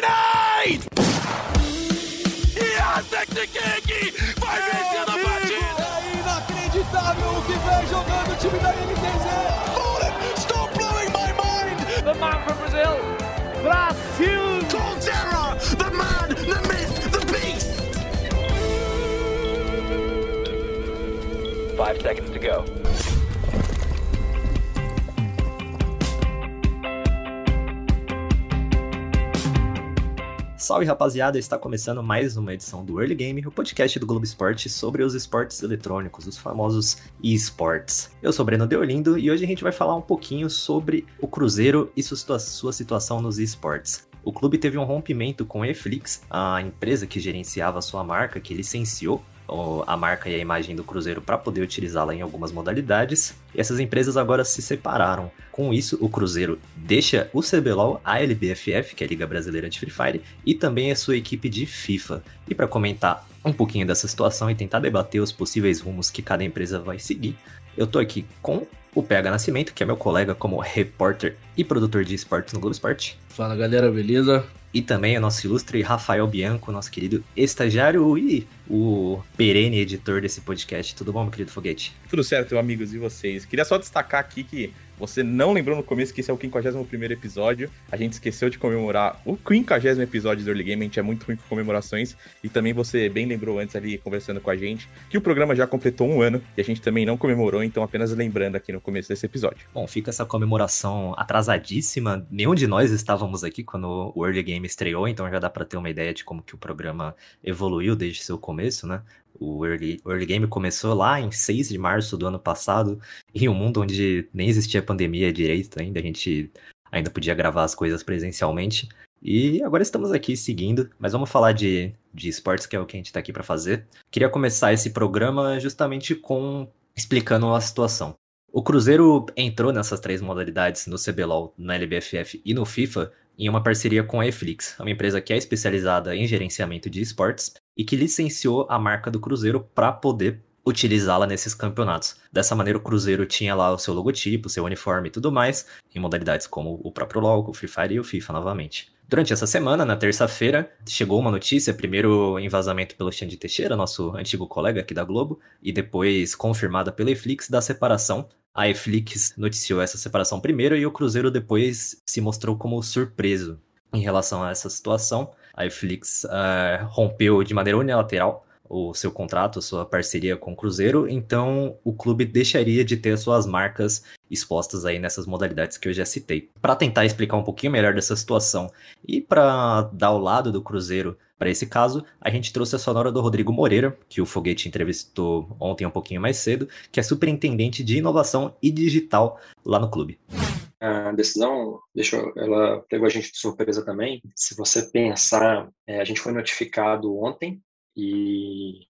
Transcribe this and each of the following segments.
Grenade! Yes, Vai vencer a partida! É inacreditável o que vem jogando o time da NTZ! Stop blowing my mind! The man from Brazil, Brasil! Coldzera, the man, the myth, the beast! Five seconds to go. Salve rapaziada, está começando mais uma edição do Early Game, o podcast do Globo Esporte sobre os esportes eletrônicos, os famosos esports. Eu sou Breno Deolindo e hoje a gente vai falar um pouquinho sobre o Cruzeiro e sua, situação nos esportes. O clube teve um rompimento com a Eflix, a empresa que gerenciava sua marca, que licenciou a marca e a imagem do Cruzeiro para poder utilizá-la em algumas modalidades. E essas empresas agora se separaram. Com isso, o Cruzeiro deixa o CBLOL, a LBFF, que é a Liga Brasileira de Free Fire, e também a sua equipe de FIFA. E para comentar um pouquinho dessa situação e tentar debater os possíveis rumos que cada empresa vai seguir, eu tô aqui com o PH Nascimento, que é meu colega como repórter e produtor de esportes no Globo Esporte. Fala galera, beleza? E também o nosso ilustre Rafael Bianco, nosso querido estagiário e o perene editor desse podcast. Tudo bom, meu querido Foguete? Tudo certo, amigos, e vocês? Queria só destacar aqui que você não lembrou no começo que esse é o 51 episódio. A gente esqueceu de comemorar o 50 episódio do Early Game. A gente é muito ruim com comemorações. E também você bem lembrou antes ali, conversando com a gente, que o programa já completou um ano e a gente também não comemorou. Então, apenas lembrando aqui no começo desse episódio. Bom, fica essa comemoração atrasadíssima. Nenhum de nós estávamos aqui quando o Early Game estreou. Então, já dá para ter uma ideia de como que o programa evoluiu desde seu começo, né? O early, early Game começou lá em 6 de março do ano passado, em um mundo onde nem existia pandemia direito ainda, a gente ainda podia gravar as coisas presencialmente. E agora estamos aqui seguindo, mas vamos falar de, de esportes, que é o que a gente está aqui para fazer. Queria começar esse programa justamente com explicando a situação. O Cruzeiro entrou nessas três modalidades no CBLOL, na LBFF e no FIFA em uma parceria com a Eflix, uma empresa que é especializada em gerenciamento de esportes e que licenciou a marca do Cruzeiro para poder utilizá-la nesses campeonatos. Dessa maneira, o Cruzeiro tinha lá o seu logotipo, seu uniforme e tudo mais, em modalidades como o próprio LoL, o Free Fire e o FIFA novamente. Durante essa semana, na terça-feira, chegou uma notícia, primeiro em vazamento pelo Xande Teixeira, nosso antigo colega aqui da Globo, e depois confirmada pela Eflix da separação. A Eflix noticiou essa separação primeiro e o Cruzeiro depois se mostrou como surpreso em relação a essa situação a Netflix uh, rompeu de maneira unilateral o seu contrato, sua parceria com o Cruzeiro, então o clube deixaria de ter suas marcas expostas aí nessas modalidades que eu já citei. Para tentar explicar um pouquinho melhor dessa situação e para dar o lado do Cruzeiro para esse caso, a gente trouxe a sonora do Rodrigo Moreira, que o Foguete entrevistou ontem um pouquinho mais cedo, que é superintendente de inovação e digital lá no clube a decisão deixou, ela pegou a gente de surpresa também. Se você pensar, é, a gente foi notificado ontem e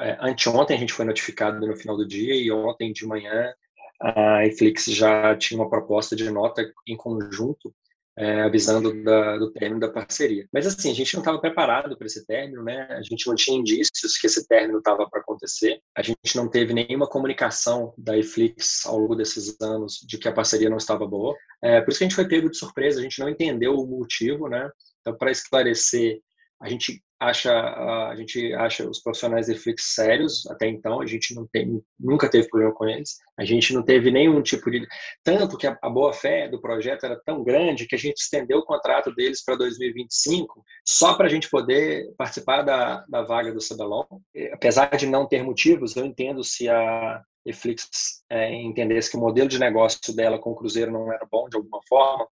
é, anteontem a gente foi notificado no final do dia e ontem de manhã a Netflix já tinha uma proposta de nota em conjunto é, avisando da, do término da parceria. Mas assim, a gente não estava preparado para esse término, né? A gente não tinha indícios que esse término estava para acontecer. A gente não teve nenhuma comunicação da Eflix ao longo desses anos de que a parceria não estava boa. É, por isso que a gente foi pego de surpresa, a gente não entendeu o motivo, né? Então, para esclarecer, a gente acha a gente acha os profissionais de Flix sérios até então a gente não tem nunca teve problema com eles a gente não teve nenhum tipo de tanto que a, a boa fé do projeto era tão grande que a gente estendeu o contrato deles para 2025 só para a gente poder participar da, da vaga do CBLOL apesar de não ter motivos eu entendo se a Netflix é, entendesse que o modelo de negócio dela com o Cruzeiro não era bom de alguma forma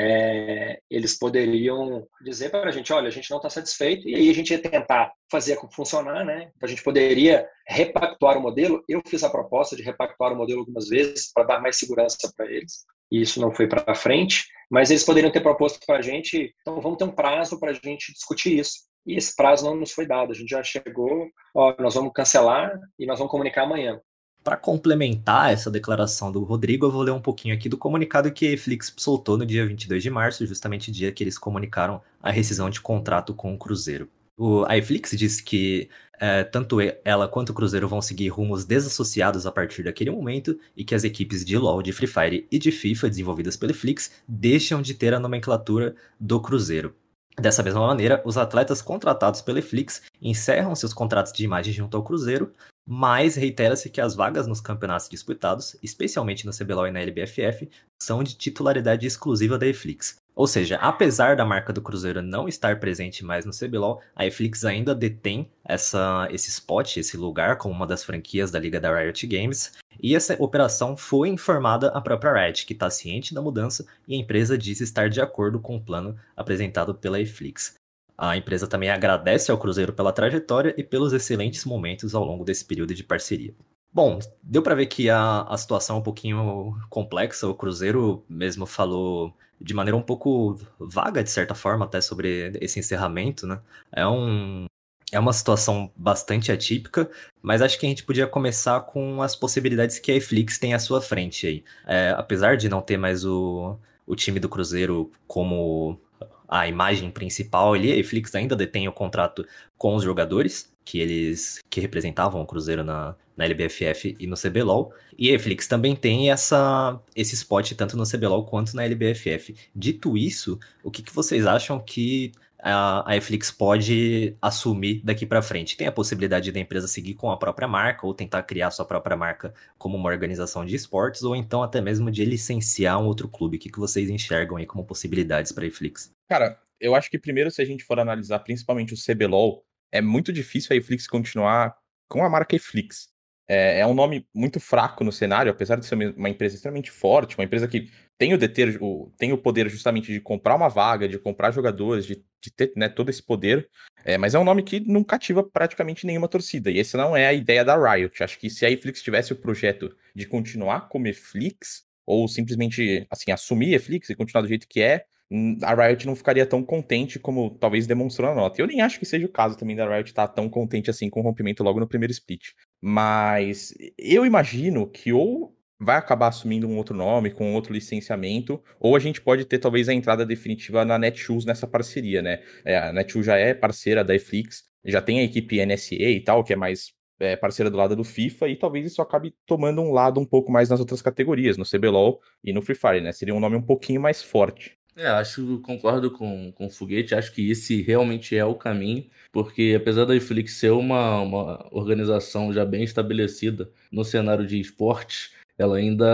é, eles poderiam dizer para a gente, olha, a gente não está satisfeito, e aí a gente ia tentar fazer funcionar, né? Então a gente poderia repactuar o modelo. Eu fiz a proposta de repactuar o modelo algumas vezes para dar mais segurança para eles, e isso não foi para frente, mas eles poderiam ter proposto para a gente, então vamos ter um prazo para a gente discutir isso. E esse prazo não nos foi dado. A gente já chegou, ó, nós vamos cancelar e nós vamos comunicar amanhã. Para complementar essa declaração do Rodrigo, eu vou ler um pouquinho aqui do comunicado que a Netflix soltou no dia 22 de março, justamente o dia que eles comunicaram a rescisão de contrato com o Cruzeiro. O, a Netflix disse que é, tanto ela quanto o Cruzeiro vão seguir rumos desassociados a partir daquele momento e que as equipes de LoL, de Free Fire e de FIFA desenvolvidas pela Netflix deixam de ter a nomenclatura do Cruzeiro. Dessa mesma maneira, os atletas contratados pela Flix encerram seus contratos de imagem junto ao Cruzeiro, mas reitera-se que as vagas nos campeonatos disputados, especialmente no CBLOL e na LBFF, são de titularidade exclusiva da Eflix. Ou seja, apesar da marca do Cruzeiro não estar presente mais no CBLOL, a Eflix ainda detém essa, esse spot, esse lugar como uma das franquias da Liga da Riot Games, e essa operação foi informada à própria Riot, que está ciente da mudança e a empresa diz estar de acordo com o plano apresentado pela Eflix. A empresa também agradece ao Cruzeiro pela trajetória e pelos excelentes momentos ao longo desse período de parceria. Bom, deu para ver que a, a situação é um pouquinho complexa. O Cruzeiro mesmo falou de maneira um pouco vaga, de certa forma, até sobre esse encerramento, né? É um. É uma situação bastante atípica, mas acho que a gente podia começar com as possibilidades que a Eflix tem à sua frente aí. É, apesar de não ter mais o, o time do Cruzeiro como a imagem principal ali, a Eflix ainda detém o contrato com os jogadores, que eles que representavam o Cruzeiro na, na LBFF e no CBLOL. E a Eflix também tem essa, esse spot tanto no CBLOL quanto na LBFF. Dito isso, o que, que vocês acham que a, a Eflix pode assumir daqui para frente? Tem a possibilidade da empresa seguir com a própria marca ou tentar criar sua própria marca como uma organização de esportes ou então até mesmo de licenciar um outro clube? O que, que vocês enxergam aí como possibilidades para a Eflix? Cara, eu acho que primeiro se a gente for analisar principalmente o CBLOL, é muito difícil a Eflix continuar com a marca Eflix. É, é, um nome muito fraco no cenário, apesar de ser uma empresa extremamente forte, uma empresa que tem o, deter, o, tem o poder justamente de comprar uma vaga, de comprar jogadores, de, de ter né, todo esse poder, é, mas é um nome que não cativa praticamente nenhuma torcida, e essa não é a ideia da Riot. Acho que se a Eflix tivesse o projeto de continuar como Eflix, ou simplesmente assim assumir Eflix e continuar do jeito que é, a Riot não ficaria tão contente como talvez demonstrou na nota. Eu nem acho que seja o caso também da Riot estar tá tão contente assim com o rompimento logo no primeiro split. Mas eu imagino que ou vai acabar assumindo um outro nome, com outro licenciamento, ou a gente pode ter talvez a entrada definitiva na Netshoes nessa parceria, né? É, a Netshoes já é parceira da Eflix, já tem a equipe NSA e tal, que é mais é, parceira do lado do FIFA, e talvez isso acabe tomando um lado um pouco mais nas outras categorias, no CBLOL e no Free Fire, né? Seria um nome um pouquinho mais forte. É, acho, concordo com, com o Foguete, acho que esse realmente é o caminho, porque apesar da Netflix ser uma, uma organização já bem estabelecida no cenário de esportes, ela ainda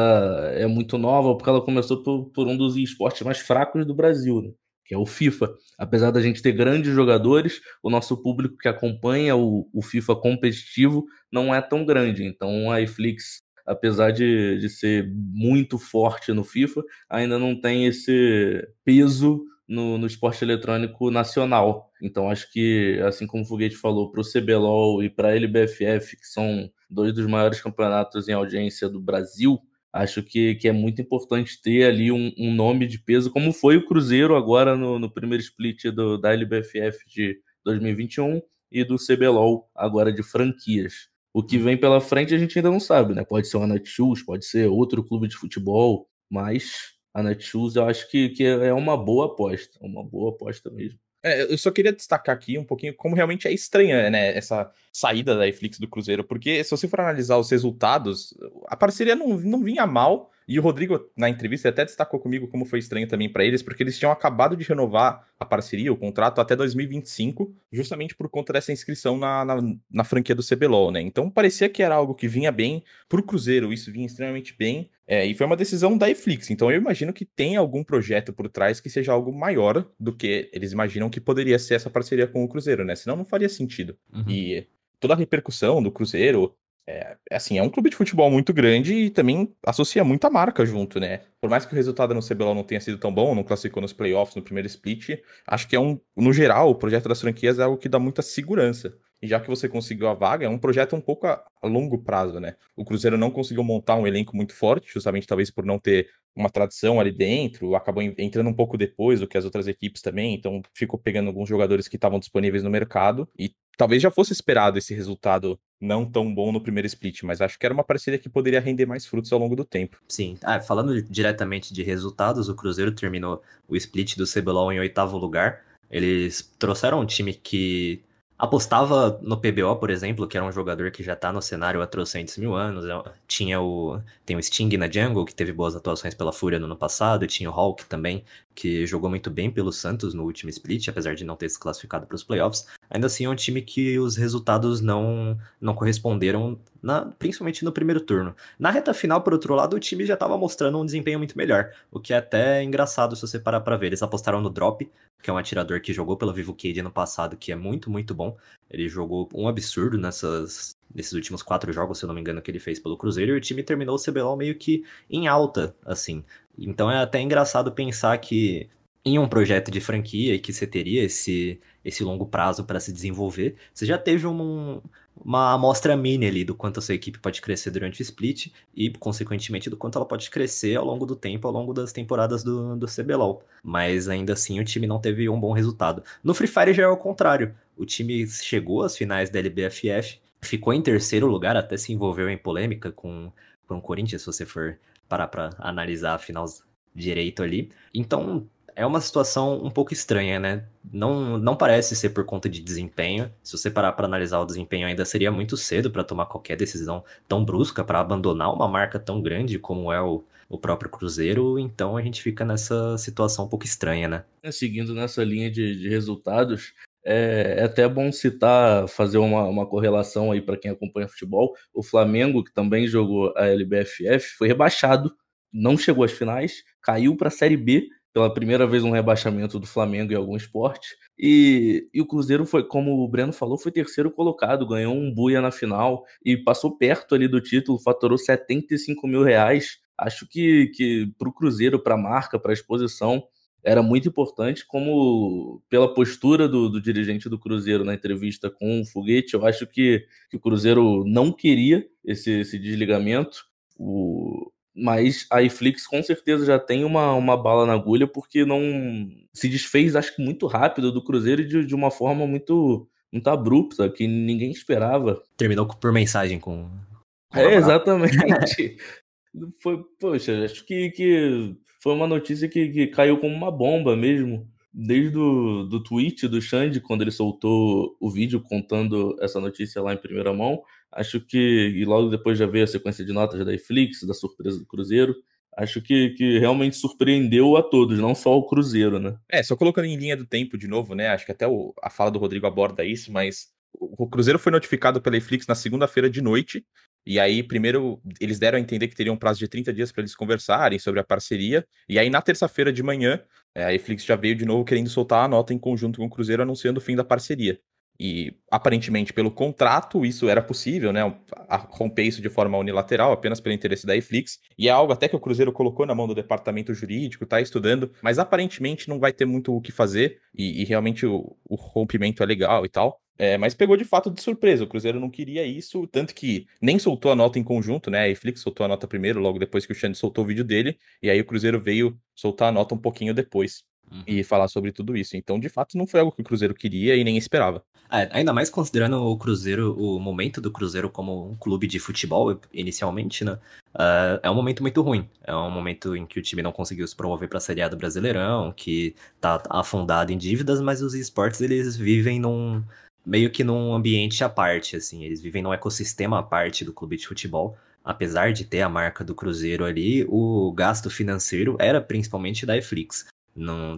é muito nova, porque ela começou por, por um dos esportes mais fracos do Brasil, né? que é o FIFA. Apesar da gente ter grandes jogadores, o nosso público que acompanha o, o FIFA competitivo não é tão grande. Então a Netflix apesar de, de ser muito forte no FIFA, ainda não tem esse peso no, no esporte eletrônico nacional. Então acho que, assim como o Foguete falou, para o CBLOL e para a LBFF, que são dois dos maiores campeonatos em audiência do Brasil, acho que, que é muito importante ter ali um, um nome de peso, como foi o Cruzeiro agora no, no primeiro split do, da LBFF de 2021 e do CBLOL agora de franquias. O que vem pela frente a gente ainda não sabe, né? Pode ser o Netshoes, pode ser outro clube de futebol, mas a Netshoes eu acho que, que é uma boa aposta, uma boa aposta mesmo. É, eu só queria destacar aqui um pouquinho como realmente é estranha, né, essa saída da Netflix do Cruzeiro, porque se você for analisar os resultados, a parceria não, não vinha mal, e o Rodrigo, na entrevista, até destacou comigo como foi estranho também para eles, porque eles tinham acabado de renovar a parceria, o contrato, até 2025, justamente por conta dessa inscrição na, na, na franquia do CBLOL, né? Então parecia que era algo que vinha bem pro Cruzeiro, isso vinha extremamente bem, é, e foi uma decisão da Eflix. Então eu imagino que tem algum projeto por trás que seja algo maior do que eles imaginam que poderia ser essa parceria com o Cruzeiro, né? Senão não faria sentido. Uhum. E toda a repercussão do Cruzeiro, é, assim, é um clube de futebol muito grande e também associa muita marca junto, né? Por mais que o resultado no CBLOL não tenha sido tão bom, não classificou nos playoffs no primeiro split, acho que é um, no geral, o projeto das franquias é algo que dá muita segurança. E já que você conseguiu a vaga, é um projeto um pouco a, a longo prazo, né? O Cruzeiro não conseguiu montar um elenco muito forte, justamente talvez por não ter uma tradição ali dentro, acabou entrando um pouco depois do que as outras equipes também, então ficou pegando alguns jogadores que estavam disponíveis no mercado e talvez já fosse esperado esse resultado não tão bom no primeiro split, mas acho que era uma parceria que poderia render mais frutos ao longo do tempo. Sim, ah, falando diretamente de resultados, o Cruzeiro terminou o split do CBLOL em oitavo lugar. Eles trouxeram um time que apostava no PBO, por exemplo, que era um jogador que já tá no cenário há trocentos mil anos. É, tinha o. Tem o Sting na Jungle, que teve boas atuações pela Fúria no ano passado. Tinha o Hulk também, que jogou muito bem pelo Santos no último split, apesar de não ter se classificado para os playoffs. Ainda assim, é um time que os resultados não, não corresponderam, na, principalmente no primeiro turno. Na reta final, por outro lado, o time já estava mostrando um desempenho muito melhor, o que é até engraçado se você parar para ver. Eles apostaram no Drop, que é um atirador que jogou pela Vivo Cade ano passado, que é muito, muito bom. Ele jogou um absurdo nessas, nesses últimos quatro jogos, se eu não me engano, que ele fez pelo Cruzeiro, e o time terminou o CBLOL meio que em alta, assim. Então é até engraçado pensar que em um projeto de franquia que você teria esse, esse longo prazo para se desenvolver, você já teve um, uma amostra mini ali do quanto a sua equipe pode crescer durante o split e, consequentemente, do quanto ela pode crescer ao longo do tempo, ao longo das temporadas do, do CBLOL. Mas ainda assim o time não teve um bom resultado. No Free Fire já é o contrário. O time chegou às finais da LBFF, ficou em terceiro lugar, até se envolveu em polêmica com, com o Corinthians, se você for parar para analisar a final direito ali. Então, é uma situação um pouco estranha, né? Não, não parece ser por conta de desempenho. Se você parar para analisar o desempenho, ainda seria muito cedo para tomar qualquer decisão tão brusca para abandonar uma marca tão grande como é o, o próprio Cruzeiro. Então a gente fica nessa situação um pouco estranha, né? É, seguindo nessa linha de, de resultados, é, é, até bom citar, fazer uma, uma correlação aí para quem acompanha futebol. O Flamengo, que também jogou a LBFF, foi rebaixado, não chegou às finais, caiu para a Série B pela primeira vez um rebaixamento do Flamengo em algum esporte. E, e, o Cruzeiro foi, como o Breno falou, foi terceiro colocado, ganhou um buia na final e passou perto ali do título, faturou 75 mil reais. Acho que, que para o Cruzeiro, para a marca, para a exposição, era muito importante, como pela postura do, do, dirigente do Cruzeiro na entrevista com o Foguete, eu acho que, que o Cruzeiro não queria esse, esse desligamento. O, mas a iFlix com certeza já tem uma, uma bala na agulha, porque não se desfez, acho que muito rápido do Cruzeiro e de, de uma forma muito, muito abrupta, que ninguém esperava. Terminou por mensagem com. com é, exatamente. foi, poxa, acho que, que foi uma notícia que, que caiu como uma bomba mesmo. Desde o do tweet do Xande, quando ele soltou o vídeo contando essa notícia lá em primeira mão, Acho que, e logo depois já veio a sequência de notas da Netflix, da surpresa do Cruzeiro. Acho que, que realmente surpreendeu a todos, não só o Cruzeiro, né? É, só colocando em linha do tempo de novo, né? Acho que até o, a fala do Rodrigo aborda isso, mas o, Cruzeiro foi notificado pela Netflix na segunda-feira de noite. E aí, primeiro, eles deram a entender que teriam um prazo de 30 dias para eles conversarem sobre a parceria. E aí, na terça-feira de manhã, é, a Netflix já veio de novo querendo soltar a nota em conjunto com o Cruzeiro anunciando o fim da parceria. E aparentemente, pelo contrato, isso era possível, né? Romper isso de forma unilateral, apenas pelo interesse da Eflix. E é algo até que o Cruzeiro colocou na mão do departamento jurídico, tá estudando, mas aparentemente não vai ter muito o que fazer. E, e realmente o, o, rompimento é legal e tal. É, mas pegou de fato de surpresa. O Cruzeiro não queria isso, tanto que nem soltou a nota em conjunto, né? A Eflix soltou a nota primeiro, logo depois que o Xande soltou o vídeo dele. E aí o Cruzeiro veio soltar a nota um pouquinho depois uhum. e falar sobre tudo isso. Então, de fato, não foi algo que o Cruzeiro queria e nem esperava. É, ainda mais considerando o Cruzeiro, o momento do Cruzeiro como um clube de futebol, inicialmente, né? Uh, é um momento muito ruim. É um momento em que o time não conseguiu se promover para a Série A do Brasileirão, que tá afundado em dívidas, mas os esportes eles vivem num meio que num ambiente à parte, assim, eles vivem num ecossistema à parte do clube de futebol. Apesar de ter a marca do Cruzeiro ali, o gasto financeiro era principalmente da Eflix.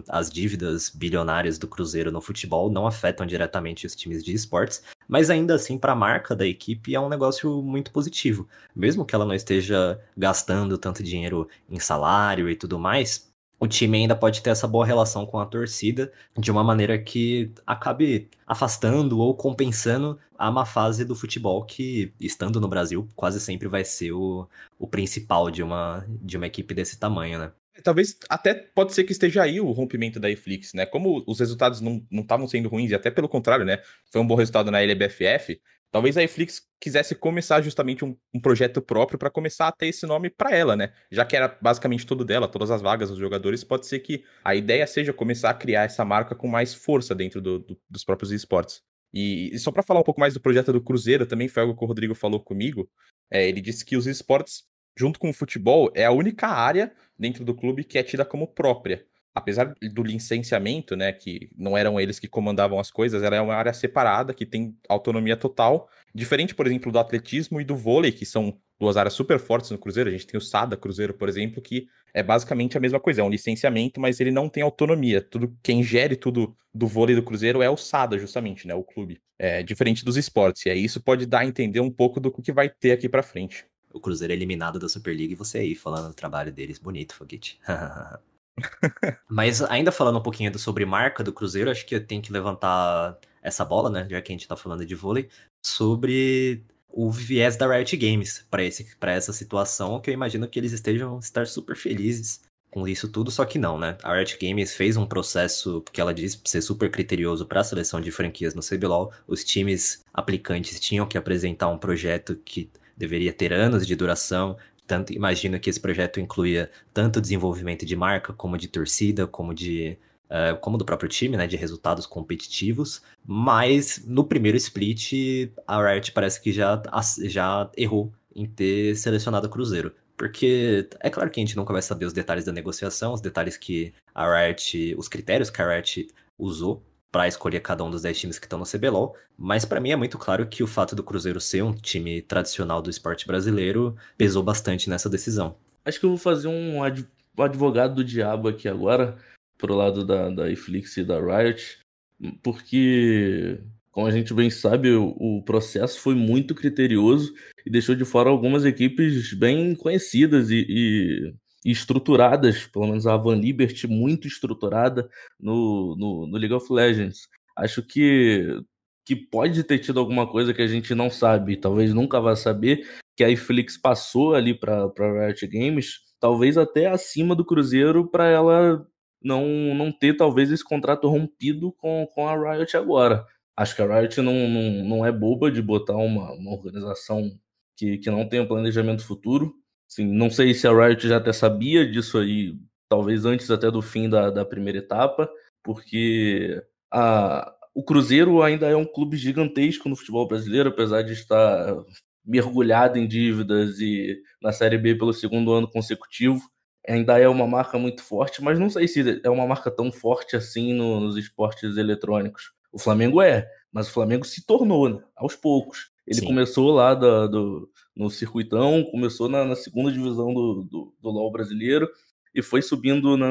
As dívidas bilionárias do Cruzeiro no futebol não afetam diretamente os times de esportes, mas ainda assim, para a marca da equipe, é um negócio muito positivo. Mesmo que ela não esteja gastando tanto dinheiro em salário e tudo mais, o time ainda pode ter essa boa relação com a torcida de uma maneira que acabe afastando ou compensando a má fase do futebol que, estando no Brasil, quase sempre vai ser o, o principal de uma, de uma equipe desse tamanho, né? Talvez até pode ser que esteja aí o rompimento da Netflix, né? Como os resultados não estavam sendo ruins, e até pelo contrário, né? Foi um bom resultado na LBFF. Talvez a Netflix quisesse começar justamente um, um projeto próprio para começar a ter esse nome para ela, né? Já que era basicamente tudo dela, todas as vagas dos jogadores, pode ser que a ideia seja começar a criar essa marca com mais força dentro do, do, dos próprios esportes. E, e só para falar um pouco mais do projeto do Cruzeiro, também foi algo que o Rodrigo falou comigo. É, ele disse que os esportes junto com o futebol, é a única área dentro do clube que é tida como própria. Apesar do licenciamento, né, que não eram eles que comandavam as coisas, ela é uma área separada que tem autonomia total, diferente, por exemplo, do atletismo e do vôlei, que são duas áreas super fortes no Cruzeiro. A gente tem o SADA Cruzeiro, por exemplo, que é basicamente a mesma coisa, é um licenciamento, mas ele não tem autonomia. Tudo quem gere tudo do vôlei do Cruzeiro é o SADA, justamente, né, o clube. É diferente dos esportes. E aí isso pode dar a entender um pouco do que vai ter aqui para frente. O Cruzeiro é eliminado da Superliga e você aí falando do trabalho deles. Bonito, Foguete. Mas ainda falando um pouquinho sobre marca do Cruzeiro, acho que tem que levantar essa bola, né? Já que a gente tá falando de vôlei, sobre o viés da Riot Games para essa situação, que eu imagino que eles estejam estar super felizes com isso tudo, só que não, né? A Riot Games fez um processo que ela diz ser super criterioso para a seleção de franquias no CBLOL. Os times aplicantes tinham que apresentar um projeto que deveria ter anos de duração, tanto imagino que esse projeto incluía tanto desenvolvimento de marca, como de torcida, como de uh, como do próprio time, né, de resultados competitivos. Mas no primeiro split, a Riot parece que já, já errou em ter selecionado o Cruzeiro. Porque é claro que a gente nunca vai saber os detalhes da negociação, os detalhes que a Riot, os critérios que a Riot usou para escolher cada um dos 10 times que estão no CBLOL, mas para mim é muito claro que o fato do Cruzeiro ser um time tradicional do esporte brasileiro pesou bastante nessa decisão. Acho que eu vou fazer um advogado do diabo aqui agora, pro lado da, da Iflix e da Riot, porque, como a gente bem sabe, o, o processo foi muito criterioso e deixou de fora algumas equipes bem conhecidas e, e estruturadas, pelo menos a Van Liberty muito estruturada no, no, no, League of Legends. Acho que, que pode ter tido alguma coisa que a gente não sabe, talvez nunca vá saber, que a Iflix passou ali para Riot Games, talvez até acima do Cruzeiro para ela não, não ter talvez esse contrato rompido com, com a Riot agora. Acho que a Riot não, não, não é boba de botar uma, uma organização que, que não tem um planejamento futuro. Assim, não sei se a Riot já até sabia disso aí, talvez antes até do fim da, da primeira etapa, porque a, o Cruzeiro ainda é um clube gigantesco no futebol brasileiro, apesar de estar mergulhado em dívidas e na Série B pelo segundo ano consecutivo. Ainda é uma marca muito forte, mas não sei se é uma marca tão forte assim no, nos esportes eletrônicos. O Flamengo é, mas o Flamengo se tornou, né, aos poucos. Ele Sim. começou lá da, do, no circuitão, começou na, na segunda divisão do, do, do, LoL brasileiro e foi subindo na,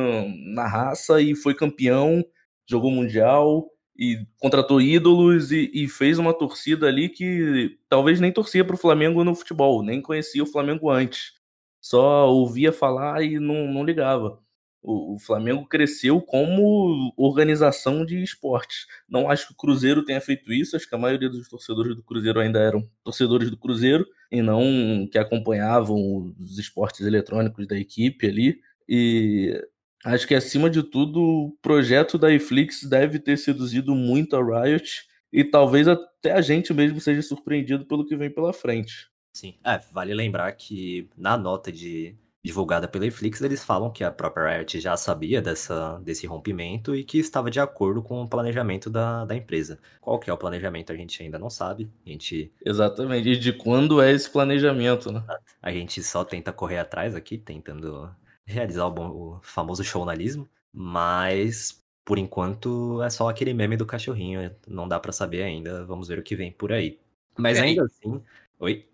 na raça e foi campeão, jogou mundial e contratou ídolos e, e fez uma torcida ali que talvez nem torcia para o Flamengo no futebol, nem conhecia o Flamengo antes. Só ouvia falar e não, não ligava o, Flamengo cresceu como organização de esportes. Não acho que o Cruzeiro tenha feito isso, acho que a maioria dos torcedores do Cruzeiro ainda eram torcedores do Cruzeiro e não que acompanhavam os esportes eletrônicos da equipe ali. E acho que acima de tudo, o projeto da Iflix deve ter seduzido muito a Riot e talvez até a gente mesmo seja surpreendido pelo que vem pela frente. Sim, é, vale lembrar que na nota de divulgada pela Netflix, eles falam que a própria Riot já sabia dessa, desse rompimento e que estava de acordo com o planejamento da, da empresa. Qual que é o planejamento a gente ainda não sabe. A gente... Exatamente, e de quando é esse planejamento, né? A gente só tenta correr atrás aqui, tentando realizar o, bom, o famoso jornalismo, mas por enquanto é só aquele meme do cachorrinho, não dá para saber ainda, vamos ver o que vem por aí. Mas é, ainda assim... Oi?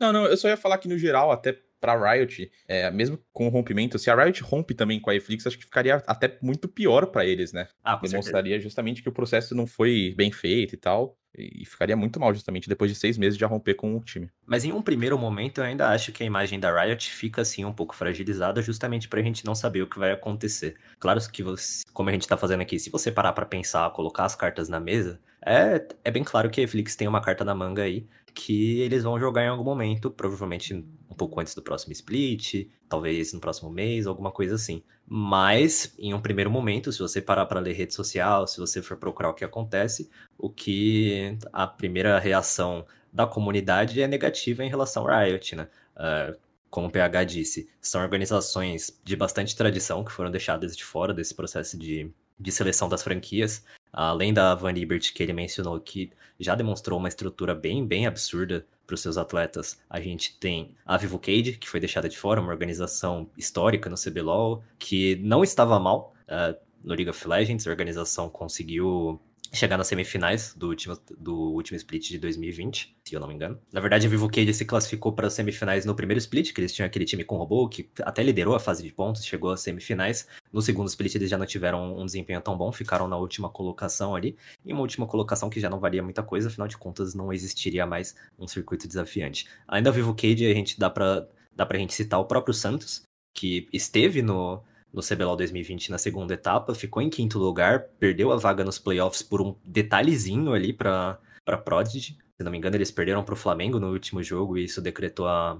Não, não, eu só ia falar que no geral, até pra Riot, é, mesmo com o rompimento, se a Riot rompe também com a Netflix, acho que ficaria até muito pior para eles, né? Ah, Demonstraria certeza. justamente que o processo não foi bem feito e tal. E ficaria muito mal, justamente, depois de seis meses de romper com o time. Mas em um primeiro momento, eu ainda acho que a imagem da Riot fica, assim, um pouco fragilizada, justamente pra gente não saber o que vai acontecer. Claro que, você, como a gente tá fazendo aqui, se você parar para pensar, colocar as cartas na mesa, é, é bem claro que a Netflix tem uma carta na manga aí, que eles vão jogar em algum momento, provavelmente pouco antes do próximo split, talvez no próximo mês, alguma coisa assim. Mas, em um primeiro momento, se você parar para ler rede social, se você for procurar o que acontece, o que a primeira reação da comunidade é negativa em relação ao Riot, né? Uh, como o PH disse, são organizações de bastante tradição que foram deixadas de fora desse processo de, de seleção das franquias. Além da Van Liberty, que ele mencionou que já demonstrou uma estrutura bem, bem absurda para os seus atletas, a gente tem a Vivo Cade, que foi deixada de fora, uma organização histórica no CBLOL, que não estava mal, uh, no League of Legends. A organização conseguiu chegar nas semifinais do último, do último split de 2020, se eu não me engano. Na verdade, a Vivo Cage se classificou para as semifinais no primeiro split, que eles tinham aquele time com robô, que até liderou a fase de pontos, chegou às semifinais. No segundo split, eles já não tiveram um desempenho tão bom, ficaram na última colocação ali, e uma última colocação que já não valia muita coisa, afinal de contas, não existiria mais um circuito desafiante. Além da Vivo Cage, a gente dá para dá pra gente citar o próprio Santos, que esteve no, no CBLOL 2020 na segunda etapa, ficou em quinto lugar, perdeu a vaga nos playoffs por um detalhezinho ali para Prodigy. Se não me engano, eles perderam para o Flamengo no último jogo e isso decretou a,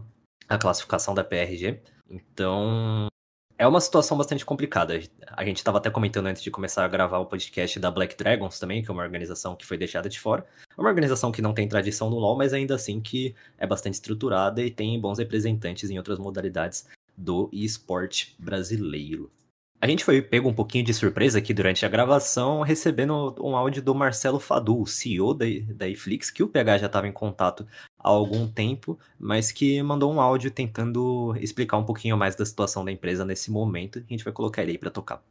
a classificação da PRG. Então, é uma situação bastante complicada. A gente estava até comentando antes de começar a gravar o podcast da Black Dragons também, que é uma organização que foi deixada de fora. É uma organização que não tem tradição no LoL, mas ainda assim que é bastante estruturada e tem bons representantes em outras modalidades do esporte brasileiro. A gente foi pego um pouquinho de surpresa aqui durante a gravação, recebendo um áudio do Marcelo Fadu, CEO da, da Iflix, que o PH já estava em contato há algum tempo, mas que mandou um áudio tentando explicar um pouquinho mais da situação da empresa nesse momento. A gente vai colocar ele aí para tocar.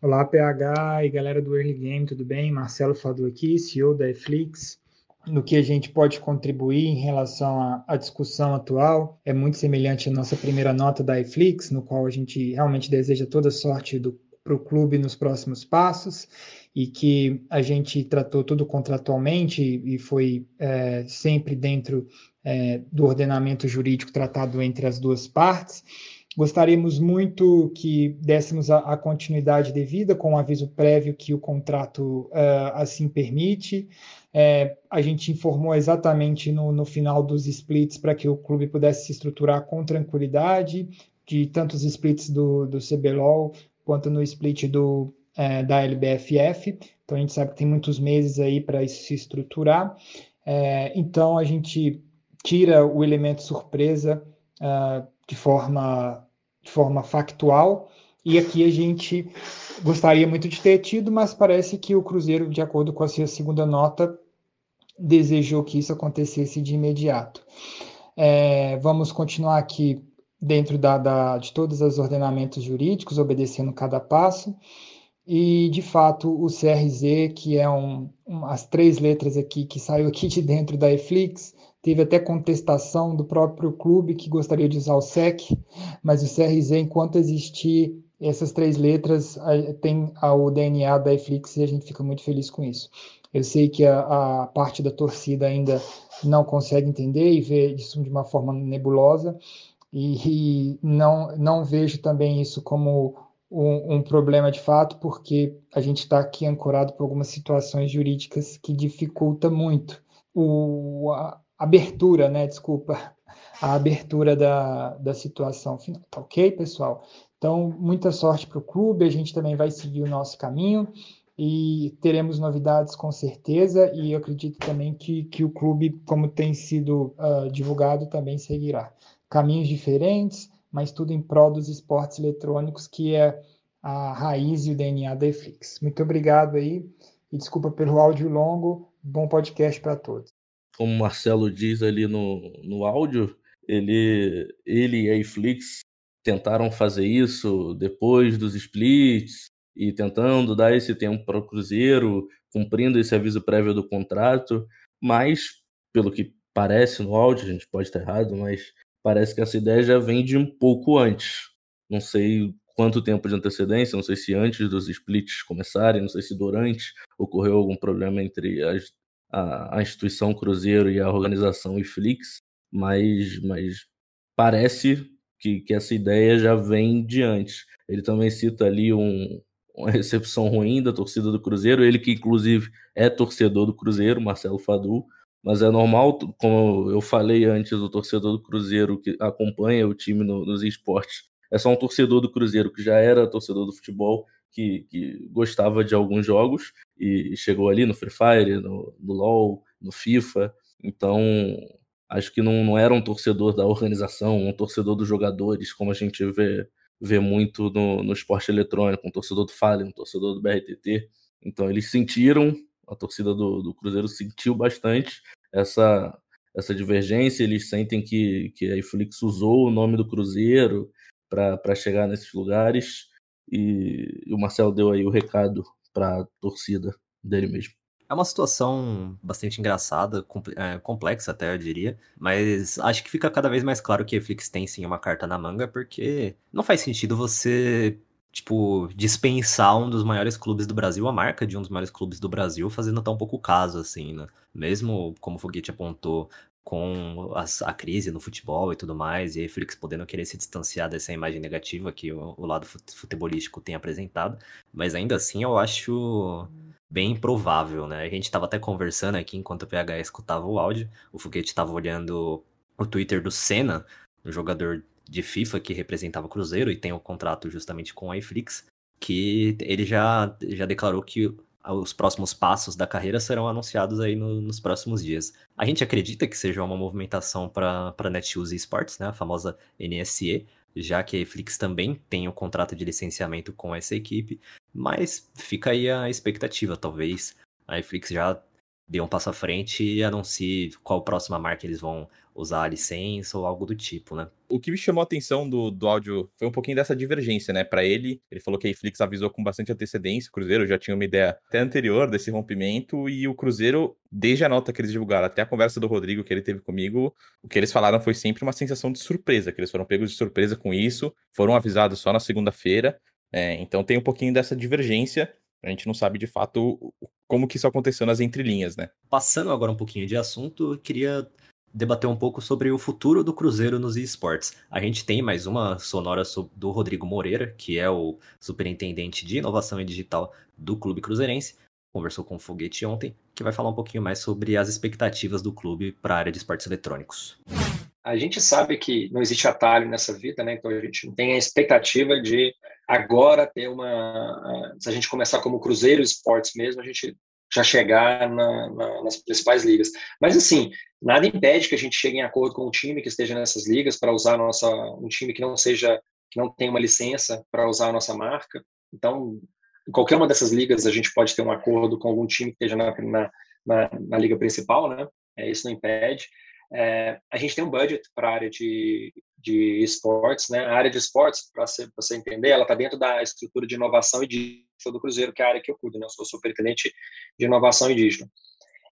Olá, PH e galera do Early Game, tudo bem? Marcelo Fadu aqui, CEO da Iflix no que a gente pode contribuir em relação à, discussão atual. É muito semelhante à nossa primeira nota da iFlix, no qual a gente realmente deseja toda sorte para o clube nos próximos passos e que a gente tratou tudo contratualmente e foi é, sempre dentro é, do ordenamento jurídico tratado entre as duas partes. Gostaríamos muito que dessemos a, a continuidade devida com o aviso prévio que o contrato uh, assim permite. É, a gente informou exatamente no, no final dos splits para que o clube pudesse se estruturar com tranquilidade, de tantos splits do, do CBLOL quanto no split do, é, da LBFF. Então a gente sabe que tem muitos meses aí para isso se estruturar. É, então a gente tira o elemento surpresa uh, de forma, de forma factual. E aqui a gente gostaria muito de ter tido, mas parece que o Cruzeiro, de acordo com a sua segunda nota, desejou que isso acontecesse de imediato. É, vamos continuar aqui dentro da, da, de todos os ordenamentos jurídicos, obedecendo cada passo. E, de fato, o CRZ, que é um, um, as três letras aqui que saiu aqui de dentro da Eflix, teve até contestação do próprio clube que gostaria de usar o SEC, mas o CRZ, enquanto existir essas três letras, tem o DNA da Eflix e a gente fica muito feliz com isso. Eu sei que a, a parte da torcida ainda não consegue entender e vê isso de uma forma nebulosa, e, e não, não vejo também isso como um, um, problema de fato, porque a gente está aqui ancorado por algumas situações jurídicas que dificulta muito o, a abertura, né? Desculpa, a abertura da, da situação final. Tá ok, pessoal? Então, muita sorte para o clube, a gente também vai seguir o nosso caminho e teremos novidades com certeza, e eu acredito também que, que o clube, como tem sido uh, divulgado, também seguirá. Caminhos diferentes, mas tudo em prol dos esportes eletrônicos, que é a raiz e o DNA da EFlix. Muito obrigado aí, e desculpa pelo áudio longo, bom podcast para todos. Como o Marcelo diz ali no, no áudio, ele, ele e a EFlix tentaram fazer isso depois dos splits, e tentando dar esse tempo para o Cruzeiro, cumprindo esse aviso prévio do contrato, mas, pelo que parece no áudio, a gente pode estar errado, mas parece que essa ideia já vem de um pouco antes. Não sei quanto tempo de antecedência, não sei se antes dos splits começarem, não sei se durante ocorreu algum problema entre as, a, a, instituição Cruzeiro e a organização IFLIX, mas, mas parece que, que essa ideia já vem de antes. Ele também cita ali um, uma recepção ruim da torcida do Cruzeiro, ele que inclusive é torcedor do Cruzeiro, Marcelo Fadu, mas é normal, como eu falei antes, o torcedor do Cruzeiro que acompanha o time no, nos esportes, é só um torcedor do Cruzeiro que já era torcedor do futebol, que, que gostava de alguns jogos e chegou ali no Free Fire, no, no LoL, no FIFA, então acho que não, não era um torcedor da organização, um torcedor dos jogadores, como a gente vê vê muito no, no esporte eletrônico, um torcedor do Fallen, um torcedor do BRTT. Então eles sentiram, a torcida do, do Cruzeiro sentiu bastante essa, essa divergência, eles sentem que, que a Iflix usou o nome do Cruzeiro para chegar nesses lugares e, o Marcelo deu aí o recado para a torcida dele mesmo. É uma situação bastante engraçada, é, complexa até, eu diria. Mas acho que fica cada vez mais claro que a Netflix tem sim uma carta na manga, porque não faz sentido você, tipo, dispensar um dos maiores clubes do Brasil, a marca de um dos maiores clubes do Brasil, fazendo tão pouco caso, assim, né? Mesmo, como o Foguete apontou, com as, a crise no futebol e tudo mais, e a Netflix podendo querer se distanciar dessa imagem negativa que o, o lado futebolístico tem apresentado. Mas ainda assim, eu acho bem improvável, né? A gente estava até conversando aqui enquanto o PH escutava o áudio. O Foguete estava olhando o Twitter do Senna, um jogador de FIFA que representava o Cruzeiro e tem o um contrato justamente com a iFlix, que ele já, já declarou que os próximos passos da carreira serão anunciados aí no, nos próximos dias. A gente acredita que seja uma movimentação para a Netshoes Esports, né, a famosa NSE, já que a Netflix também tem o um contrato de licenciamento com essa equipe, mas fica aí a expectativa, talvez a Netflix já dê um passo à frente e anuncie qual próxima marca eles vão usar a licença ou algo do tipo, né? O que me chamou a atenção do, do áudio foi um pouquinho dessa divergência, né? Para ele, ele falou que a Netflix avisou com bastante antecedência, o Cruzeiro já tinha uma ideia até anterior desse rompimento, e o Cruzeiro, desde a nota que eles divulgaram até a conversa do Rodrigo que ele teve comigo, o que eles falaram foi sempre uma sensação de surpresa, que eles foram pegos de surpresa com isso, foram avisados só na segunda-feira, é, então tem um pouquinho dessa divergência, a gente não sabe de fato como que isso aconteceu nas entrelinhas, né? Passando agora um pouquinho de assunto, eu queria debater um pouco sobre o futuro do Cruzeiro nos esportes. A gente tem mais uma sonora do Rodrigo Moreira, que é o superintendente de inovação e digital do Clube Cruzeirense. Conversou com o Foguete ontem, que vai falar um pouquinho mais sobre as expectativas do clube para a área de esportes eletrônicos. A gente sabe que não existe atalho nessa vida, né? Então a gente não tem a expectativa de agora ter uma. Se a gente começar como Cruzeiro Esportes mesmo, a gente já chegar na, na, nas principais ligas. Mas assim, nada impede que a gente chegue em acordo com um time que esteja nessas ligas para usar nossa um time que não seja que não tenha uma licença para usar a nossa marca. Então, em qualquer uma dessas ligas a gente pode ter um acordo com algum time que esteja na, na, na, na liga principal, né? É, isso não impede. É, a gente tem um budget para a área de, de esportes, né? A área de esportes, para você, entender, ela está dentro da estrutura de inovação e digital do Cruzeiro, que é a área que eu cuido, né? Eu sou superintendente de inovação e digital.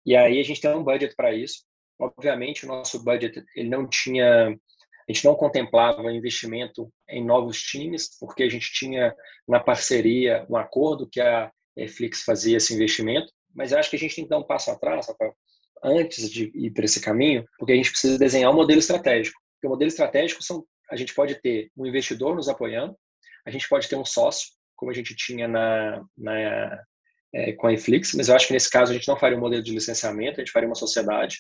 E aí a gente tem um budget para isso. Obviamente, o nosso budget ele não tinha, a gente não contemplava investimento em novos times, porque a gente tinha na parceria um acordo que a Netflix fazia esse investimento. Mas eu acho que a gente tem que dar um passo atrás, Rafael, antes de ir para esse caminho, porque a gente precisa desenhar um modelo estratégico. Porque o modelo estratégico são, a gente pode ter um investidor nos apoiando, a gente pode ter um sócio, como a gente tinha na, na é, com a Inflix, mas eu acho que nesse caso a gente não faria um modelo de licenciamento, a gente faria uma sociedade.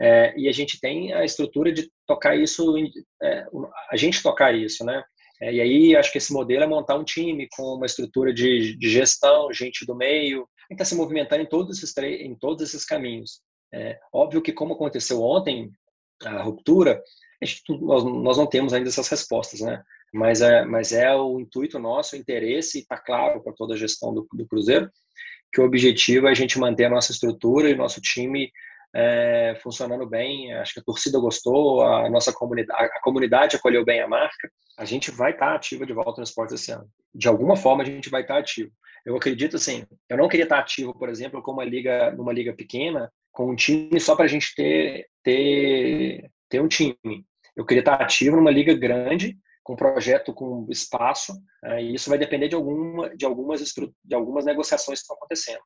É, e a gente tem a estrutura de tocar isso, é, a gente tocar isso, né? É, e aí acho que esse modelo é montar um time com uma estrutura de, de gestão, gente do meio, que está se movimentando em todos esses em todos esses caminhos. É, óbvio que, como aconteceu ontem, a ruptura, gente, nós, nós não temos ainda essas respostas, né? Mas é, mas é o intuito nosso, o interesse, e está claro para toda a gestão do, do Cruzeiro, que o objetivo é a gente manter a nossa estrutura e o nosso time é, funcionando bem. Acho que a torcida gostou, a nossa comunidade, a comunidade acolheu bem a marca. A gente vai estar tá ativa de volta no esporte esse ano. De alguma forma a gente vai estar tá ativo. Eu acredito assim, eu não queria estar tá ativo, por exemplo, com uma liga, numa liga pequena, com um time só para a gente ter, ter, ter um time. Eu queria estar ativo numa liga grande, com projeto com espaço, né, e isso vai depender de, alguma, de, algumas, de algumas negociações que estão acontecendo.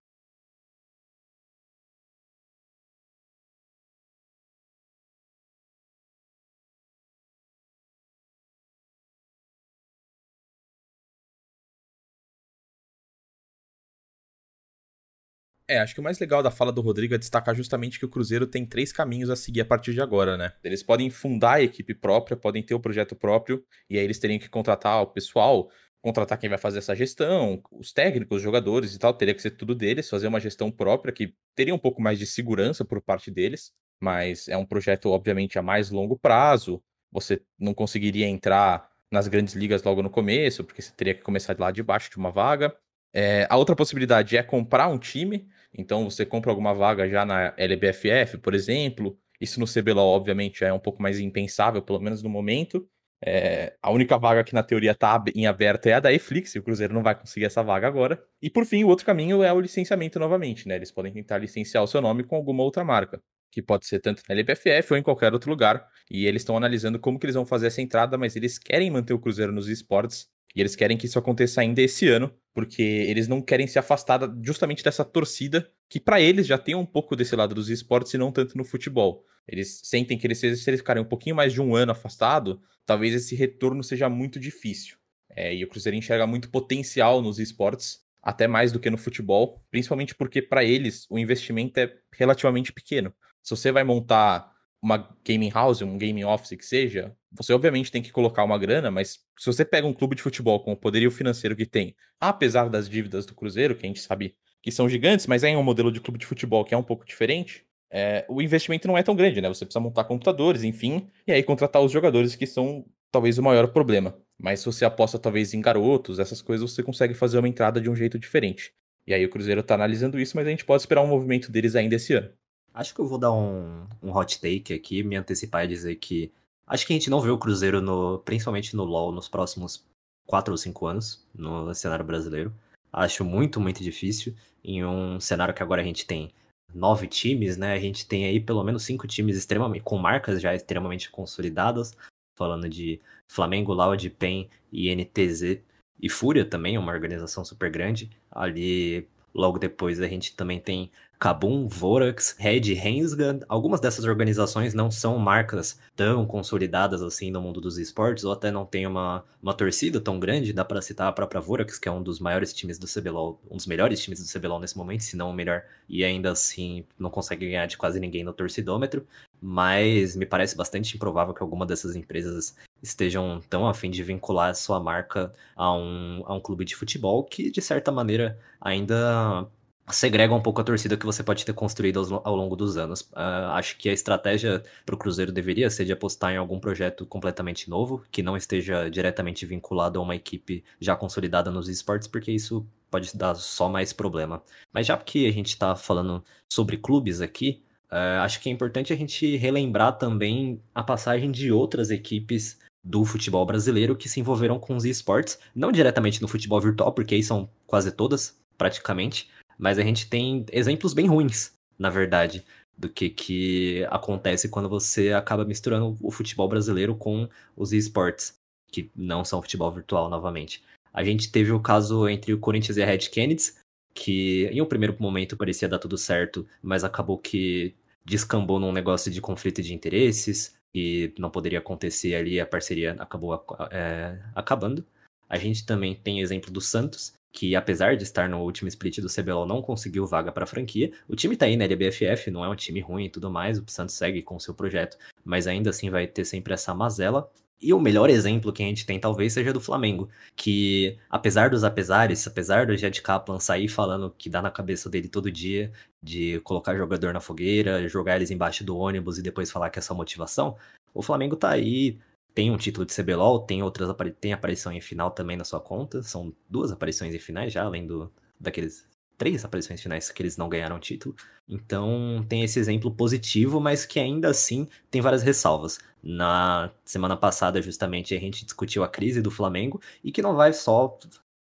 É, acho que o mais legal da fala do Rodrigo é destacar justamente que o Cruzeiro tem três caminhos a seguir a partir de agora, né? Eles podem fundar a equipe própria, podem ter o projeto próprio, e aí eles teriam que contratar o pessoal, contratar quem vai fazer essa gestão, os técnicos, os jogadores e tal, teria que ser tudo deles, fazer uma gestão própria que teria um pouco mais de segurança por parte deles, mas é um projeto, obviamente, a mais longo prazo. Você não conseguiria entrar nas grandes ligas logo no começo, porque você teria que começar lá de baixo de uma vaga. É, a outra possibilidade é comprar um time, então você compra alguma vaga já na LBFF, por exemplo. Isso no CBLOL, obviamente, é um pouco mais impensável, pelo menos no momento. É, a única vaga que na teoria está em aberto é a da Eflix, e o Cruzeiro não vai conseguir essa vaga agora. E por fim, o outro caminho é o licenciamento novamente, né? Eles podem tentar licenciar o seu nome com alguma outra marca, que pode ser tanto na LBFF ou em qualquer outro lugar. E eles estão analisando como que eles vão fazer essa entrada, mas eles querem manter o Cruzeiro nos esportes e eles querem que isso aconteça ainda esse ano, porque eles não querem se afastar justamente dessa torcida que para eles já tem um pouco desse lado dos esportes e não tanto no futebol. Eles sentem que eles, se eles ficarem um pouquinho mais de um ano afastado, talvez esse retorno seja muito difícil. É, e o Cruzeiro enxerga muito potencial nos esportes, até mais do que no futebol, principalmente porque para eles o investimento é relativamente pequeno. Se você vai montar uma gaming house, um gaming office que seja, você obviamente tem que colocar uma grana, mas se você pega um clube de futebol com o poderio financeiro que tem, apesar das dívidas do Cruzeiro, que a gente sabe que são gigantes, mas é um modelo de clube de futebol que é um pouco diferente, é, o investimento não é tão grande, né? Você precisa montar computadores, enfim, e aí contratar os jogadores que são talvez o maior problema. Mas se você aposta talvez em garotos, essas coisas, você consegue fazer uma entrada de um jeito diferente. E aí o Cruzeiro tá analisando isso, mas a gente pode esperar um movimento deles ainda esse ano. Acho que eu vou dar um, um hot take aqui, me antecipar e dizer que acho que a gente não vê o Cruzeiro, no, principalmente no LoL, nos próximos 4 ou 5 anos, no cenário brasileiro. Acho muito, muito difícil. Em um cenário que agora a gente tem nove times, né? A gente tem aí pelo menos cinco times extremamente com marcas já extremamente consolidadas. Falando de Flamengo, Loud, PEN e NTZ. E Fúria também, uma organização super grande. Ali, logo depois, a gente também tem Kabum, Vorax, Red, Rensga, algumas dessas organizações não são marcas tão consolidadas assim no mundo dos esportes, ou até não tem uma, uma torcida tão grande, dá para citar a própria Vorax, que é um dos maiores times do CBLOL, um dos melhores times do CBLOL nesse momento, se não o melhor, e ainda assim não consegue ganhar de quase ninguém no torcidômetro, mas me parece bastante improvável que alguma dessas empresas estejam tão afim de vincular sua marca a um, a um clube de futebol que, de certa maneira, ainda segrega um pouco a torcida que você pode ter construído ao, longo dos anos. Uh, acho que a estratégia para o Cruzeiro deveria ser de apostar em algum projeto completamente novo, que não esteja diretamente vinculado a uma equipe já consolidada nos esportes, porque isso pode dar só mais problema. Mas já que a gente está falando sobre clubes aqui, uh, acho que é importante a gente relembrar também a passagem de outras equipes do futebol brasileiro que se envolveram com os esportes, não diretamente no futebol virtual, porque aí são quase todas, praticamente, mas a gente tem exemplos bem ruins, na verdade, do que, que acontece quando você acaba misturando o futebol brasileiro com os esportes, que não são futebol virtual novamente. A gente teve o caso entre o Corinthians e a Red Kennedy, que em um primeiro momento parecia dar tudo certo, mas acabou que descambou num negócio de conflito de interesses e não poderia acontecer ali, a parceria acabou é, acabando. A gente também tem exemplo do Santos, que apesar de estar no último split do CBLOL não conseguiu vaga para a franquia. O time tá aí na LBFF, não é um time ruim e tudo mais, o Santos segue com o seu projeto, mas ainda assim vai ter sempre essa mazela. E o melhor exemplo que a gente tem talvez seja do Flamengo, que apesar dos apesares, apesar do Jed Kaplan sair falando que dá na cabeça dele todo dia de colocar jogador na fogueira, jogar eles embaixo do ônibus e depois falar que é só motivação, o Flamengo tá aí tem um título de CBLOL, tem outras tem aparição em final também na sua conta. São duas aparições em finais já, além do daqueles três aparições finais que eles não ganharam título. Então tem esse exemplo positivo, mas que ainda assim tem várias ressalvas. Na semana passada, justamente, a gente discutiu a crise do Flamengo e que não vai só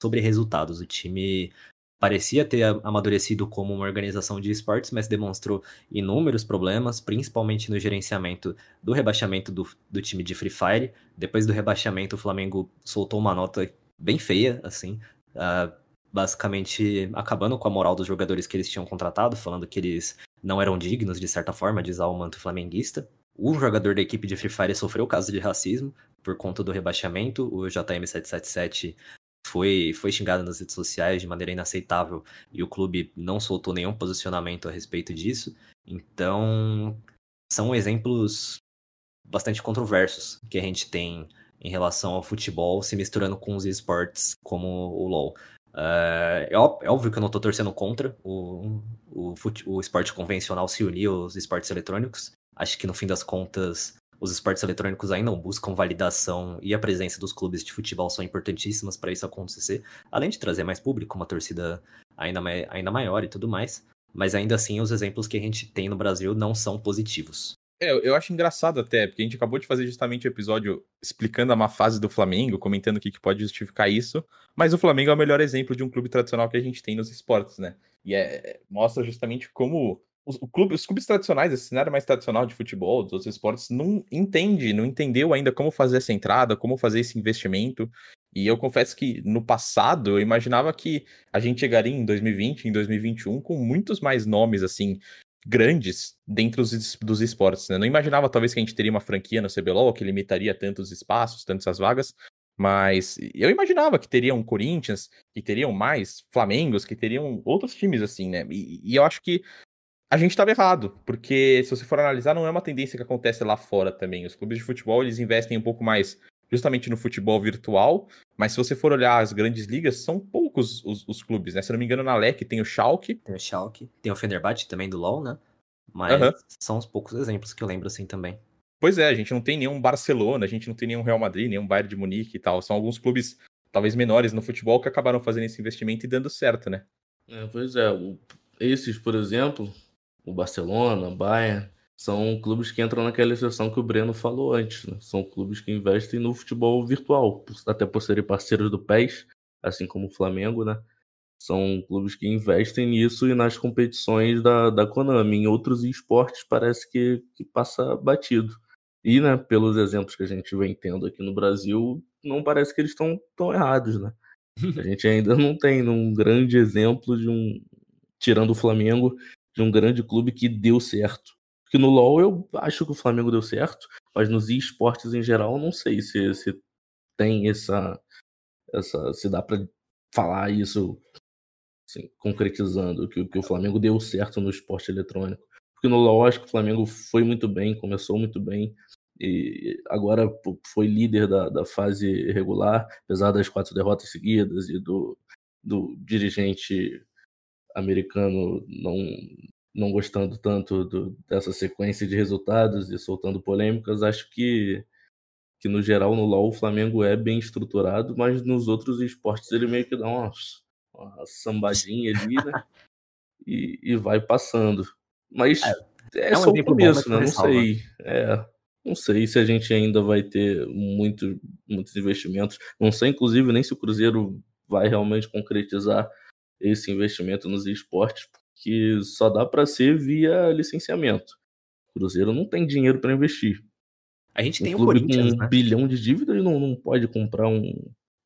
sobre resultados. O time parecia ter amadurecido como uma organização de esportes, mas demonstrou inúmeros problemas, principalmente no gerenciamento do rebaixamento do, do time de Free Fire. Depois do rebaixamento, o Flamengo soltou uma nota bem feia, assim, uh, basicamente acabando com a moral dos jogadores que eles tinham contratado, falando que eles não eram dignos, de certa forma, de usar o manto flamenguista. Um jogador da equipe de Free Fire sofreu caso de racismo por conta do rebaixamento. O JM777 foi, foi xingada nas redes sociais de maneira inaceitável e o clube não soltou nenhum posicionamento a respeito disso. Então, são exemplos bastante controversos que a gente tem em relação ao futebol se misturando com os esportes como o LoL. Uh, é, óbvio que eu não estou torcendo contra o, o, o esporte convencional se unir aos esportes eletrônicos. Acho que no fim das contas os esportes eletrônicos ainda não buscam validação e a presença dos clubes de futebol são importantíssimas para isso acontecer, além de trazer mais público, uma torcida ainda, ainda maior e tudo mais. Mas ainda assim, os exemplos que a gente tem no Brasil não são positivos. É, eu acho engraçado até, porque a gente acabou de fazer justamente o episódio explicando a má fase do Flamengo, comentando o que, que pode justificar isso, mas o Flamengo é o melhor exemplo de um clube tradicional que a gente tem nos esportes, né? E é, mostra justamente como os, os clubes tradicionais, esse cenário mais tradicional de futebol, dos outros esportes, não entende, não entendeu ainda como fazer essa entrada, como fazer esse investimento. E eu confesso que no passado eu imaginava que a gente chegaria em 2020, em 2021 com muitos mais nomes assim grandes dentro dos, dos esportes. Né? Não imaginava talvez que a gente teria uma franquia no CBLOL que limitaria tantos espaços, tantas vagas, mas eu imaginava que teriam Corinthians, que teriam mais Flamengos, que teriam outros times assim, né? E, e eu acho que a gente estava errado, porque se você for analisar, não é uma tendência que acontece lá fora também. Os clubes de futebol eles investem um pouco mais justamente no futebol virtual, mas se você for olhar as grandes ligas, são poucos os, os clubes, né? Se não me engano, na LEC tem o Schalke. Tem o Schalke, tem o Fenerbahçe também do LoL, né? Mas uhum. são os poucos exemplos que eu lembro assim também. Pois é, a gente não tem nenhum Barcelona, a gente não tem nenhum Real Madrid, nenhum Bayern de Munique e tal. São alguns clubes talvez menores no futebol que acabaram fazendo esse investimento e dando certo, né? É, pois é, o, esses, por exemplo, o Barcelona, o Bayern, são clubes que entram naquela exceção que o Breno falou antes. Né? São clubes que investem no futebol virtual, até por serem parceiros do PES, assim como o Flamengo, né? São clubes que investem nisso e nas competições da, da Konami. Em outros esportes parece que, que passa batido. E, né, pelos exemplos que a gente vem tendo aqui no Brasil, não parece que eles estão tão errados, né? A gente ainda não tem um grande exemplo de um, tirando o Flamengo, de um grande clube que deu certo. Porque no LoL eu acho que o Flamengo deu certo, mas nos esportes em geral não sei se, se tem essa, essa. se dá para falar isso assim, concretizando, que, que o Flamengo deu certo no esporte eletrônico. Porque no LoL acho que o Flamengo foi muito bem, começou muito bem, e agora foi líder da, da fase regular, apesar das quatro derrotas seguidas e do, do dirigente americano não, não gostando tanto do, dessa sequência de resultados e soltando polêmicas, acho que, que no geral no LoL o Flamengo é bem estruturado, mas nos outros esportes ele meio que dá uma, uma sambadinha ali, né? e, e vai passando. Mas é, é, é só o começo, né? Não sei. É, não sei se a gente ainda vai ter muito, muitos investimentos. Não sei, inclusive, nem se o Cruzeiro vai realmente concretizar esse investimento nos esportes, porque só dá para ser via licenciamento. O Cruzeiro não tem dinheiro para investir. A gente tem um, um Corinthians, com um né? bilhão de dívidas não, não pode comprar um,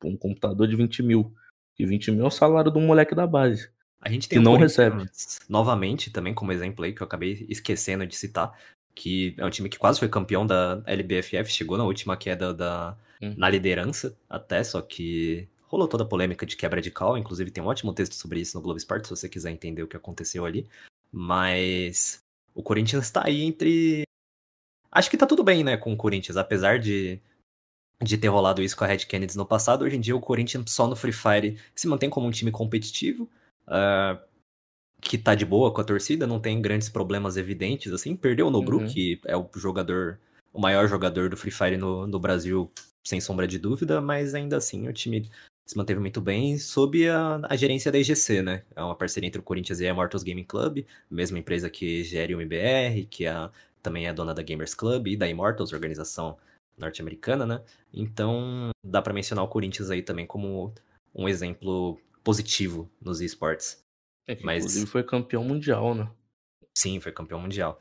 um computador de 20 mil. E 20 mil é o salário do moleque da base. A gente tem que não recebe. Novamente, também como exemplo aí, que eu acabei esquecendo de citar, que é um time que quase foi campeão da LBFF, chegou na última queda da, hum. na liderança até, só que rolou toda a polêmica de quebra de cal, inclusive tem um ótimo texto sobre isso no Globo Esporte, se você quiser entender o que aconteceu ali. Mas o Corinthians tá aí entre. Acho que tá tudo bem, né, com o Corinthians, apesar de, de ter rolado isso com a Red Kennedy no passado. Hoje em dia, o Corinthians só no Free Fire se mantém como um time competitivo, uh, que tá de boa com a torcida, não tem grandes problemas evidentes, assim. Perdeu o Nobru, uhum. que é o jogador, o maior jogador do Free Fire no, no Brasil, sem sombra de dúvida, mas ainda assim o time se manteve muito bem sob a, a, gerência da IGC, né? É uma parceria entre o Corinthians e a Immortals Gaming Club, mesma empresa que gere o MBR, que é, também é dona da Gamers Club e da Immortals, organização norte-americana, né? Então, dá para mencionar o Corinthians aí também como um exemplo positivo nos esportes. É que, Mas... Inclusive foi campeão mundial, né? Sim, foi campeão mundial.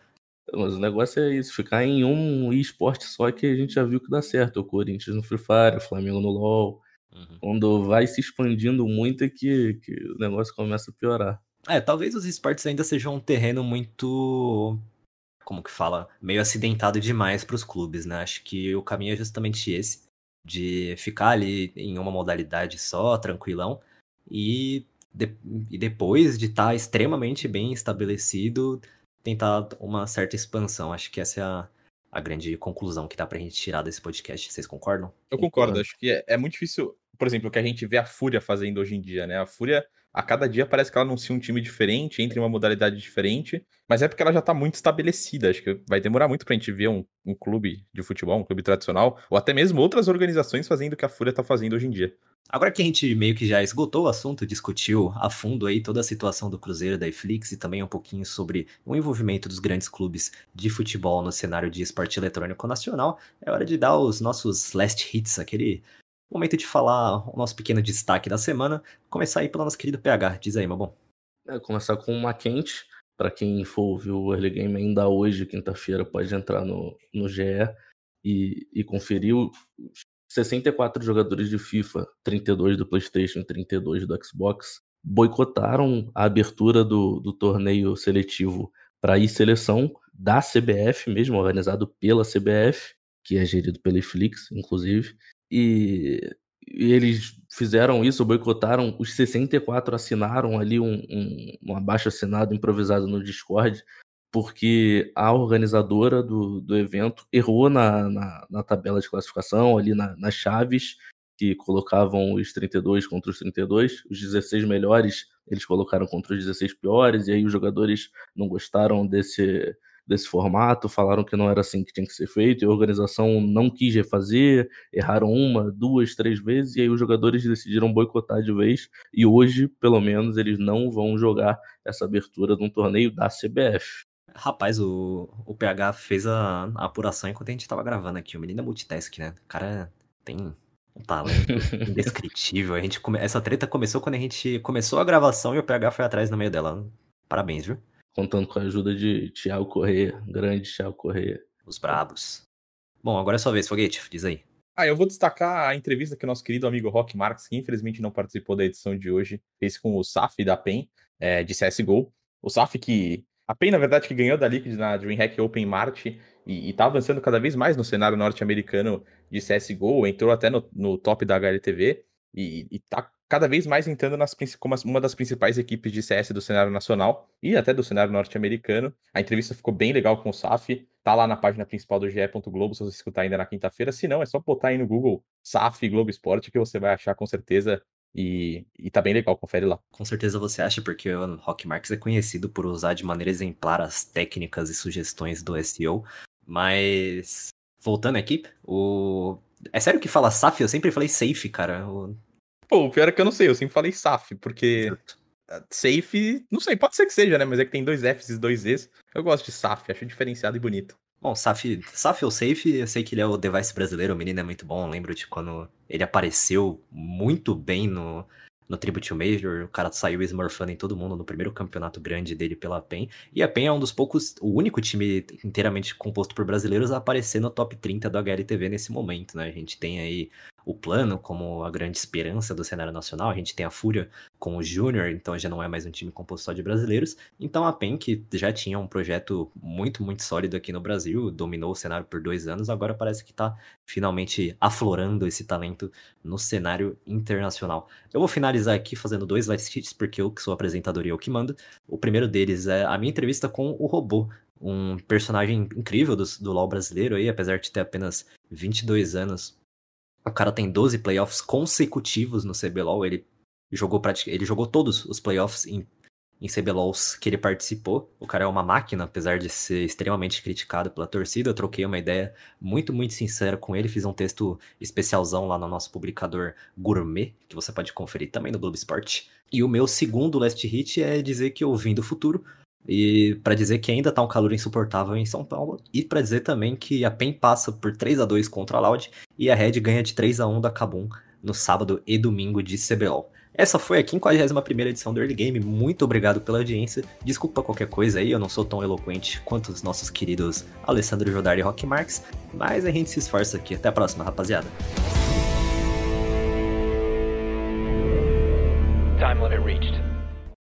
Mas o negócio é isso, ficar em um esporte só que a gente já viu que dá certo. O Corinthians no Free Fire, o Flamengo no LoL, Uhum. Quando vai se expandindo muito é que, que o negócio começa a piorar. É, talvez os esportes ainda sejam um terreno muito. Como que fala? Meio acidentado demais para os clubes, né? Acho que o caminho é justamente esse. De ficar ali em uma modalidade só, tranquilão, e, de, e depois de estar tá extremamente bem estabelecido, tentar uma certa expansão. Acho que essa é a, a grande conclusão que dá pra gente tirar desse podcast. Vocês concordam? Eu concordo, acho que é, é, muito difícil, por exemplo, o que a gente vê a Fúria fazendo hoje em dia, né? A Fúria A cada dia parece que ela anuncia um time diferente, entre uma modalidade diferente, mas é porque ela já tá muito estabelecida. Acho que vai demorar muito pra gente ver um, um clube de futebol, um clube tradicional, ou até mesmo outras organizações fazendo o que a Fúria tá fazendo hoje em dia. Agora que a gente meio que já esgotou o assunto, discutiu a fundo aí toda a situação do Cruzeiro, da Iflix e também um pouquinho sobre o envolvimento dos grandes clubes de futebol no cenário de esporte eletrônico nacional, é hora de dar os nossos last hits, aquele momento de falar o nosso pequeno destaque da semana. Começar aí pelo nosso querido PH. Diz aí, meu bom. É, começar com uma quente. Para quem for ouvir o Early Game ainda hoje, quinta-feira, pode entrar no, no GE e, e conferir os 64 jogadores de FIFA, 32 do PlayStation, 32 do Xbox, boicotaram a abertura do, do torneio seletivo para ir seleção da CBF mesmo, organizado pela CBF, que é gerido pela Netflix, inclusive, e, e eles fizeram isso, boicotaram, os 64 assinaram ali um, um, um abaixo assinado improvisado no Discord, porque a organizadora do, do evento errou na, na, na tabela de classificação, ali na, nas chaves, que colocavam os 32 contra os 32, os 16 melhores eles colocaram contra os 16 piores, e aí os jogadores não gostaram desse, desse formato, falaram que não era assim que tinha que ser feito, e a organização não quis refazer, erraram uma, duas, três vezes, e aí os jogadores decidiram boicotar de vez, e hoje, pelo menos, eles não vão jogar essa abertura de um torneio da CBF. Rapaz, o, o PH fez a, a apuração enquanto a gente tava gravando aqui. O menino é multitask, né? O cara tem um talento indescritível. A gente come... Essa treta começou quando a gente começou a gravação e o PH foi atrás no meio dela. Parabéns, viu? Contando com a ajuda de Thiago Correia, grande Thiago Correia. Os brabos. Bom, agora é sua vez, Foguete, diz aí. Ah, eu vou destacar a entrevista que o nosso querido amigo Rock Marx, que infelizmente não participou da edição de hoje, fez com o Saf da PEN, é, de CSGO. O Saf que... A PEN, na verdade, que ganhou da Liquid na DreamHack Open March e, está avançando cada vez mais no cenário norte-americano de CSGO, entrou até no, no top da HLTV e, e tá cada vez mais entrando nas, como uma das principais equipes de CS do cenário nacional e até do cenário norte-americano. A entrevista ficou bem legal com o SAF, tá lá na página principal do GE. Globo, se você escutar ainda na quinta-feira. Se não, é só botar aí no Google SAF Globo Esporte que você vai achar com certeza. E, e tá bem legal, confere lá. Com certeza você acha, porque o Rock Marks é conhecido por usar de maneira exemplar as técnicas e sugestões do SEO. Mas, voltando aqui, o. É sério que fala SAF? Eu sempre falei safe, cara. O... Pô, o pior é que eu não sei, eu sempre falei SAF, porque safe, não sei, pode ser que seja, né? Mas é que tem dois Fs e dois Es. Eu gosto de SAF, acho diferenciado e bonito. Bom, SAF, SAF ou Safe, eu sei que ele é o device brasileiro, o menino é muito bom. Eu lembro de quando ele apareceu muito bem no, no Tribute Major, o cara saiu smurfando em todo mundo no primeiro campeonato grande dele pela PEN. E a PEN é um dos poucos, o único time inteiramente composto por brasileiros a aparecer no top 30 do HLTV nesse momento, né? A gente tem aí o plano como a grande esperança do cenário nacional. A gente tem a Fúria com o Júnior, então já não é mais um time composto só de brasileiros. Então a PEN, que já tinha um projeto muito, muito sólido aqui no Brasil, dominou o cenário por dois anos, agora parece que está finalmente aflorando esse talento no cenário internacional. Eu vou finalizar aqui fazendo dois last hits, porque eu que sou apresentador e eu que mando. O primeiro deles é a minha entrevista com o Robô, um personagem incrível do, do LoL brasileiro aí, apesar de ter apenas 22 anos, o cara tem 12 playoffs consecutivos no CBLOL. Ele jogou ele jogou todos os playoffs em, em CBLOLs que ele participou. O cara é uma máquina, apesar de ser extremamente criticado pela torcida. Eu troquei uma ideia muito, muito sincera com ele. Fiz um texto especialzão lá no nosso publicador Gourmet, que você pode conferir também no Globo Esporte. E o meu segundo last hit é dizer que eu vim do futuro. E para dizer que ainda tá um calor insuportável em São Paulo. E para dizer também que a PEN passa por 3 a 2 contra a Loud e a Red ganha de 3 a 1 da Kabum no sábado e domingo de CBLOL. Essa foi a 51 edição do Early Game. Muito obrigado pela audiência. Desculpa qualquer coisa aí, eu não sou tão eloquente quanto os nossos queridos Alessandro Jodar e Rock Marks, mas a gente se esforça aqui. Até a próxima, rapaziada. Time limit reached.